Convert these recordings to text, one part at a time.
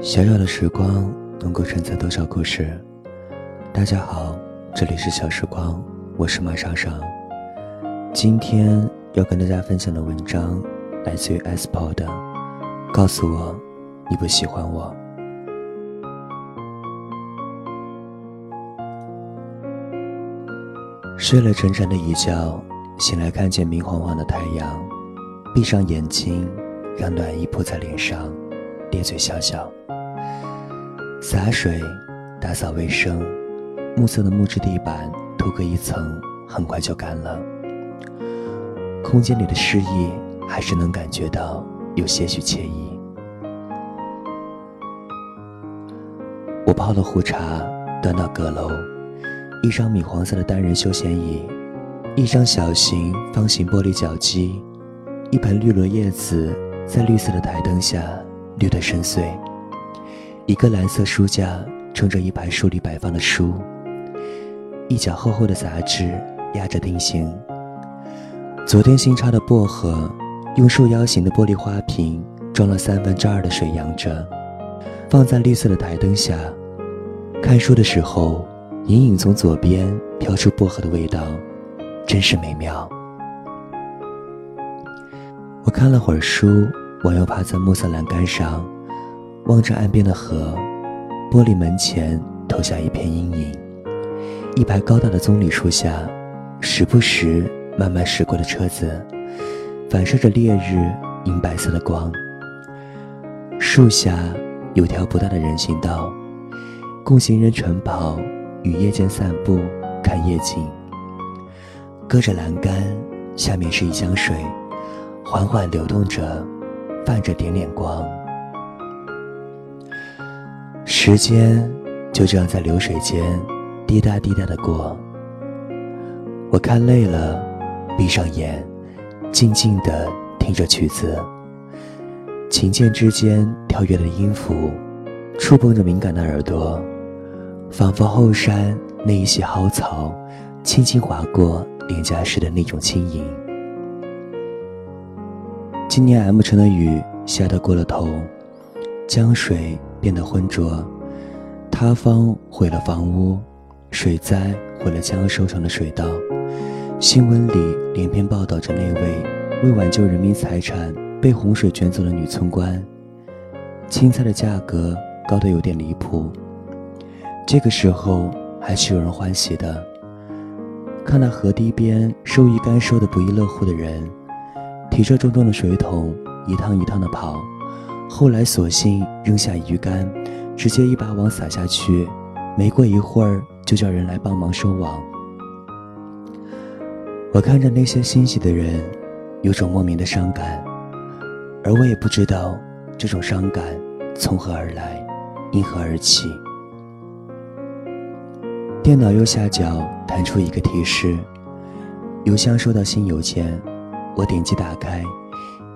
小小的时光能够承载多少故事？大家好，这里是小时光，我是马莎莎。今天要跟大家分享的文章来自于 S p o 的，告诉我你不喜欢我。睡了整整的一觉，醒来看见明晃晃的太阳，闭上眼睛，让暖意扑在脸上，咧嘴笑笑。洒水，打扫卫生，木色的木质地板涂个一层，很快就干了。空间里的诗意，还是能感觉到有些许惬意。我泡了壶茶，端到阁楼，一张米黄色的单人休闲椅，一张小型方形玻璃脚机，一盆绿萝叶子在绿色的台灯下绿得深邃。一个蓝色书架撑着一排书里摆放的书，一角厚厚的杂志压着定型。昨天新插的薄荷，用束腰形的玻璃花瓶装了三分之二的水养着，放在绿色的台灯下。看书的时候，隐隐从左边飘出薄荷的味道，真是美妙。我看了会儿书，我又趴在木色栏杆上。望着岸边的河，玻璃门前投下一片阴影。一排高大的棕榈树下，时不时慢慢驶过的车子，反射着烈日银白色的光。树下有条不大的人行道，供行人晨跑与夜间散步看夜景。隔着栏杆，下面是一江水，缓缓流动着，泛着点点光。时间就这样在流水间滴答滴答的过。我看累了，闭上眼，静静的听着曲子。琴键之间跳跃的音符，触碰着敏感的耳朵，仿佛后山那一袭蒿草，轻轻划过脸颊时的那种轻盈。今年 M 城的雨下得过了头，江水。变得浑浊，塌方毁了房屋，水灾毁了将要收成的水稻。新闻里连篇报道着那位为挽救人民财产被洪水卷走的女村官。青菜的价格高得有点离谱。这个时候还是有人欢喜的，看那河堤边收鱼竿收的不亦乐乎的人，提着重重的水桶一趟一趟的跑。后来，索性扔下鱼竿，直接一把网撒下去。没过一会儿，就叫人来帮忙收网。我看着那些欣喜的人，有种莫名的伤感，而我也不知道这种伤感从何而来，因何而起。电脑右下角弹出一个提示：邮箱收到新邮件。我点击打开，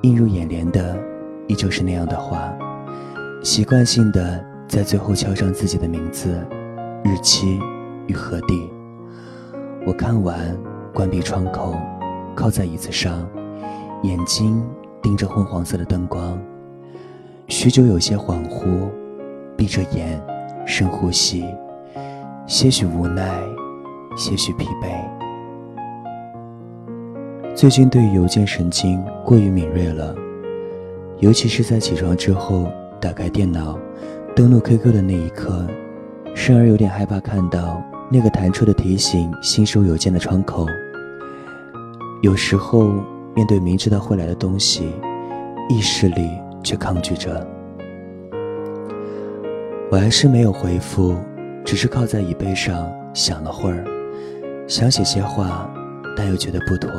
映入眼帘的。依旧是那样的话，习惯性的在最后敲上自己的名字、日期与何地。我看完，关闭窗口，靠在椅子上，眼睛盯着昏黄色的灯光，许久有些恍惚，闭着眼，深呼吸，些许无奈，些许疲惫。最近对邮件神经过于敏锐了。尤其是在起床之后，打开电脑，登录 QQ 的那一刻，甚而有点害怕看到那个弹出的提醒新收邮件的窗口。有时候面对明知道会来的东西，意识里却抗拒着。我还是没有回复，只是靠在椅背上想了会儿，想写些话，但又觉得不妥，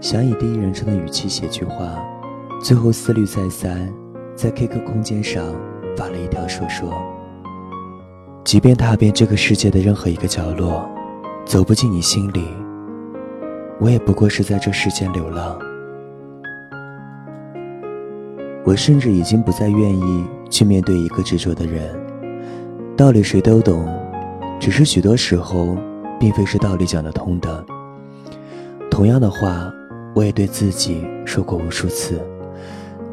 想以第一人称的语气写句话。最后思虑再三，在 QQ 空间上发了一条说说：“即便踏遍这个世界的任何一个角落，走不进你心里，我也不过是在这世间流浪。我甚至已经不再愿意去面对一个执着的人。道理谁都懂，只是许多时候，并非是道理讲得通的。同样的话，我也对自己说过无数次。”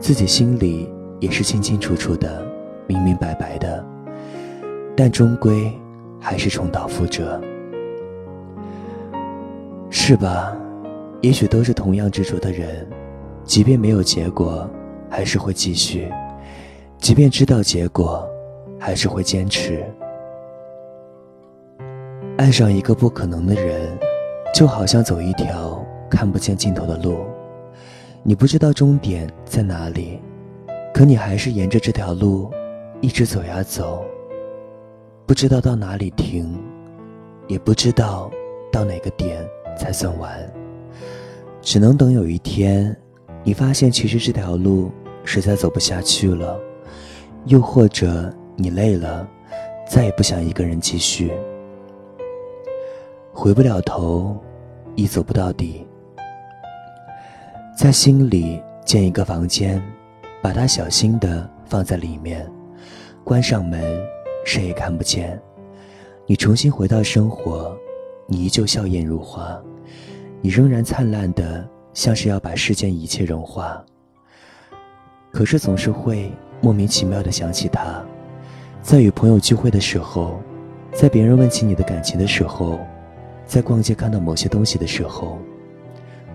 自己心里也是清清楚楚的，明明白白的，但终归还是重蹈覆辙，是吧？也许都是同样执着的人，即便没有结果，还是会继续；即便知道结果，还是会坚持。爱上一个不可能的人，就好像走一条看不见尽头的路，你不知道终点在哪里，可你还是沿着这条路。一直走呀走，不知道到哪里停，也不知道到哪个点才算完。只能等有一天，你发现其实这条路实在走不下去了，又或者你累了，再也不想一个人继续，回不了头，亦走不到底。在心里建一个房间，把它小心的放在里面。关上门，谁也看不见。你重新回到生活，你依旧笑靥如花，你仍然灿烂的，像是要把世间一切融化。可是总是会莫名其妙的想起他，在与朋友聚会的时候，在别人问起你的感情的时候，在逛街看到某些东西的时候，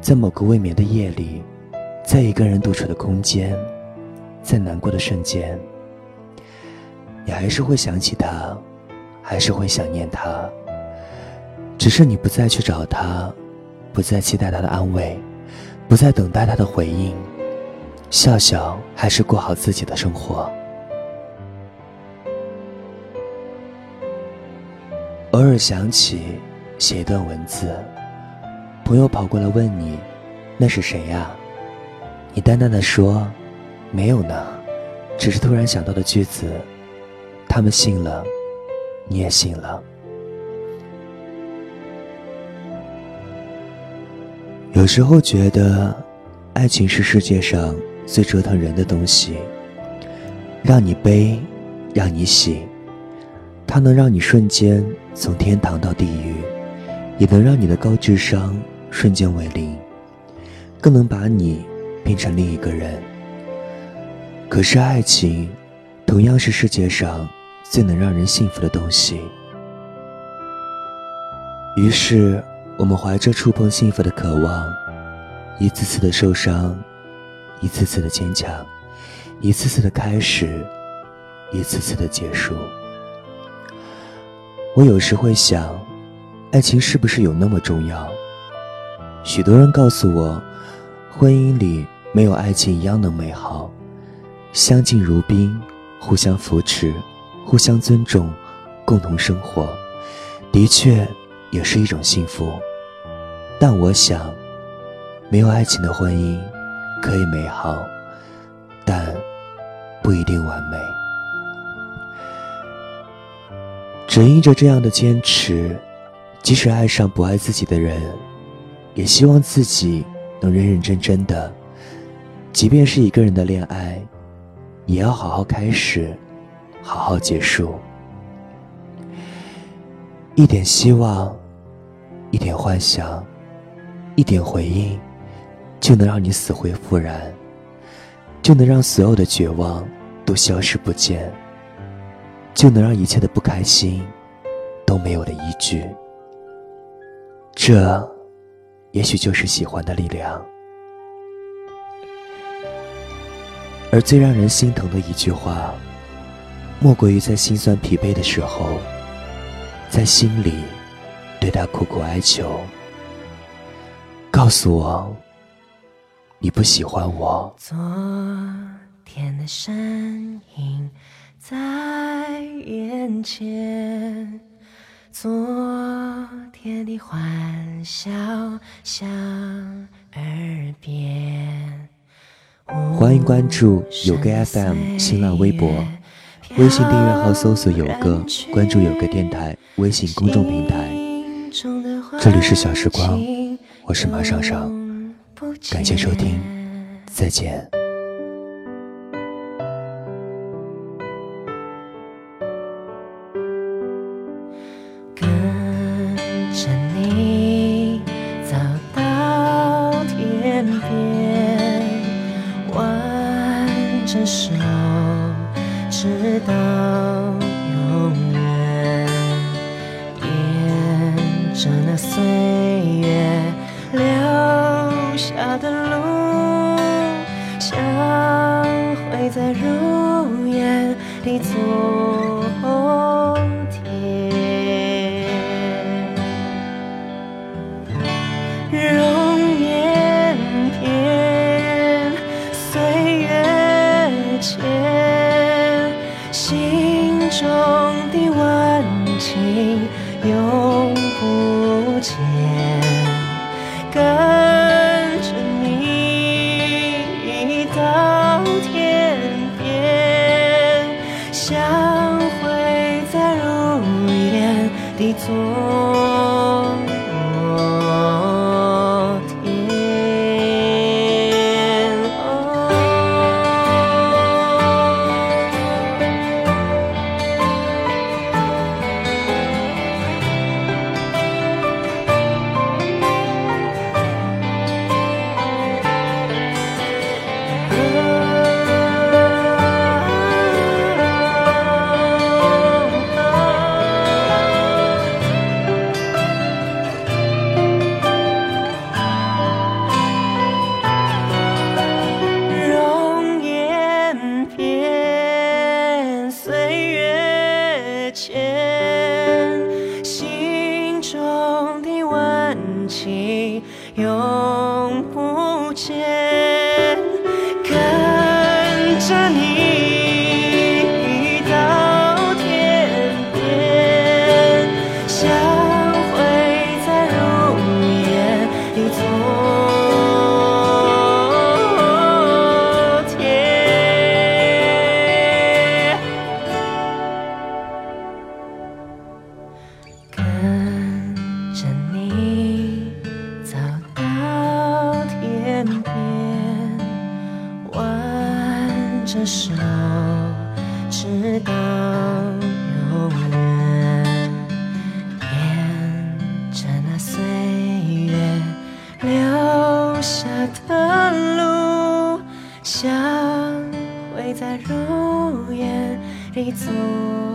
在某个未眠的夜里，在一个人独处的空间，在难过的瞬间。你还是会想起他，还是会想念他。只是你不再去找他，不再期待他的安慰，不再等待他的回应，笑笑还是过好自己的生活。偶尔想起，写一段文字，朋友跑过来问你：“那是谁呀？”你淡淡的说：“没有呢，只是突然想到的句子。”他们信了，你也信了。有时候觉得，爱情是世界上最折腾人的东西，让你悲，让你喜，它能让你瞬间从天堂到地狱，也能让你的高智商瞬间为零，更能把你变成另一个人。可是爱情，同样是世界上。最能让人幸福的东西。于是，我们怀着触碰幸福的渴望，一次次的受伤，一次次的坚强，一次次的开始，一次次的结束。我有时会想，爱情是不是有那么重要？许多人告诉我，婚姻里没有爱情一样的美好，相敬如宾，互相扶持。互相尊重，共同生活，的确也是一种幸福。但我想，没有爱情的婚姻可以美好，但不一定完美。只因着这样的坚持，即使爱上不爱自己的人，也希望自己能认认真真的，即便是一个人的恋爱，也要好好开始。好好结束，一点希望，一点幻想，一点回应，就能让你死灰复燃，就能让所有的绝望都消失不见，就能让一切的不开心都没有了依据。这，也许就是喜欢的力量。而最让人心疼的一句话。莫过于在心酸疲惫的时候，在心里对他苦苦哀求，告诉我你不喜欢我。昨天的身影在眼前，昨天的欢笑响耳边。欢迎关注有个 FM 新浪微博。微信订阅号搜索“有个”，关注“有个电台”微信公众平台。这里是小时光，我是马尚尚，感谢收听，再见。是那岁月留下的路，相会在如烟的昨天。容颜变，岁月渐，心中的温情永。走